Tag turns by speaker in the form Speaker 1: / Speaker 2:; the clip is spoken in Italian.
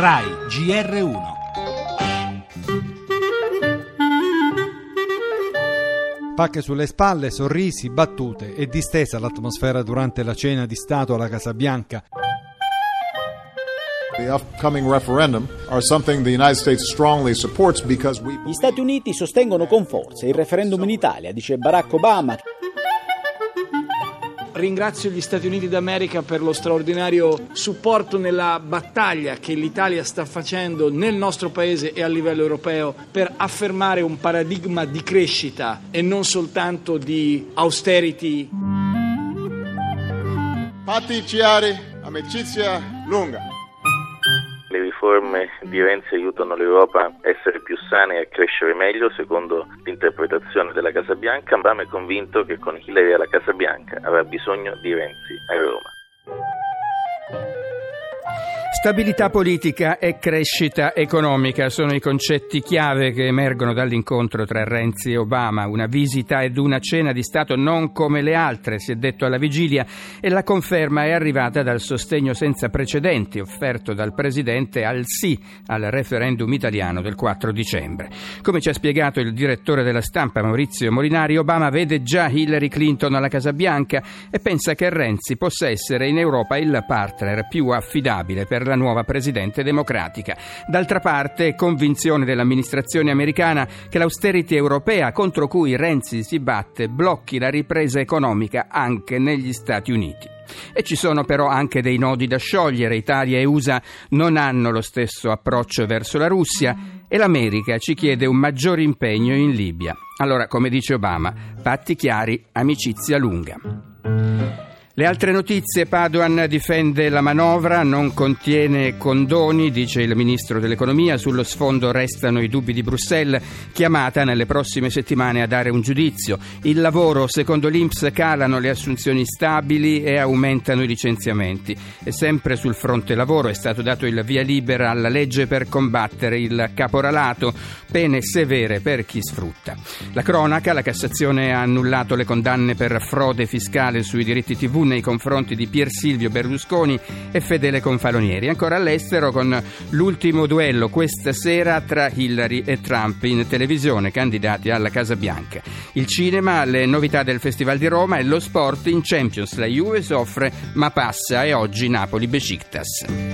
Speaker 1: RAI GR1
Speaker 2: Pacche sulle spalle, sorrisi, battute e distesa l'atmosfera durante la cena di Stato alla Casa Bianca.
Speaker 3: Gli Stati Uniti sostengono con forza il referendum in Italia, dice Barack Obama.
Speaker 4: Ringrazio gli Stati Uniti d'America per lo straordinario supporto nella battaglia che l'Italia sta facendo nel nostro paese e a livello europeo per affermare un paradigma di crescita e non soltanto di austerity.
Speaker 5: Patti Chiari, amicizia lunga.
Speaker 6: Riforme di Renzi aiutano l'Europa a essere più sana e a crescere meglio, secondo l'interpretazione della Casa Bianca. Obama è convinto che con Hillary alla Casa Bianca avrà bisogno di Renzi a Roma.
Speaker 7: Stabilità politica e crescita economica sono i concetti chiave che emergono dall'incontro tra Renzi e Obama, una visita ed una cena di Stato non come le altre, si è detto alla vigilia, e la conferma è arrivata dal sostegno senza precedenti offerto dal Presidente al sì al referendum italiano del 4 dicembre. Come ci ha spiegato il direttore della stampa Maurizio Molinari, Obama vede già Hillary Clinton alla Casa Bianca e pensa che Renzi possa essere in Europa il partner più affidabile per la nuova Presidente democratica. D'altra parte, convinzione dell'amministrazione americana che l'austerity europea contro cui Renzi si batte blocchi la ripresa economica anche negli Stati Uniti. E ci sono però anche dei nodi da sciogliere. Italia e USA non hanno lo stesso approccio verso la Russia e l'America ci chiede un maggior impegno in Libia. Allora, come dice Obama, patti chiari, amicizia lunga. Le altre notizie, Padoan difende la manovra, non contiene condoni, dice il ministro dell'economia, sullo sfondo restano i dubbi di Bruxelles, chiamata nelle prossime settimane a dare un giudizio. Il lavoro, secondo l'Inps, calano le assunzioni stabili e aumentano i licenziamenti. E sempre sul fronte lavoro è stato dato il via libera alla legge per combattere il caporalato, pene severe per chi sfrutta. La cronaca, la Cassazione ha annullato le condanne per frode fiscale sui diritti TV nei confronti di Pier Silvio Berlusconi e Fedele Confalonieri. Ancora all'estero con l'ultimo duello questa sera tra Hillary e Trump in televisione, candidati alla Casa Bianca. Il cinema, le novità del Festival di Roma e lo sport in Champions. La Juve soffre ma passa e oggi Napoli-Besiktas.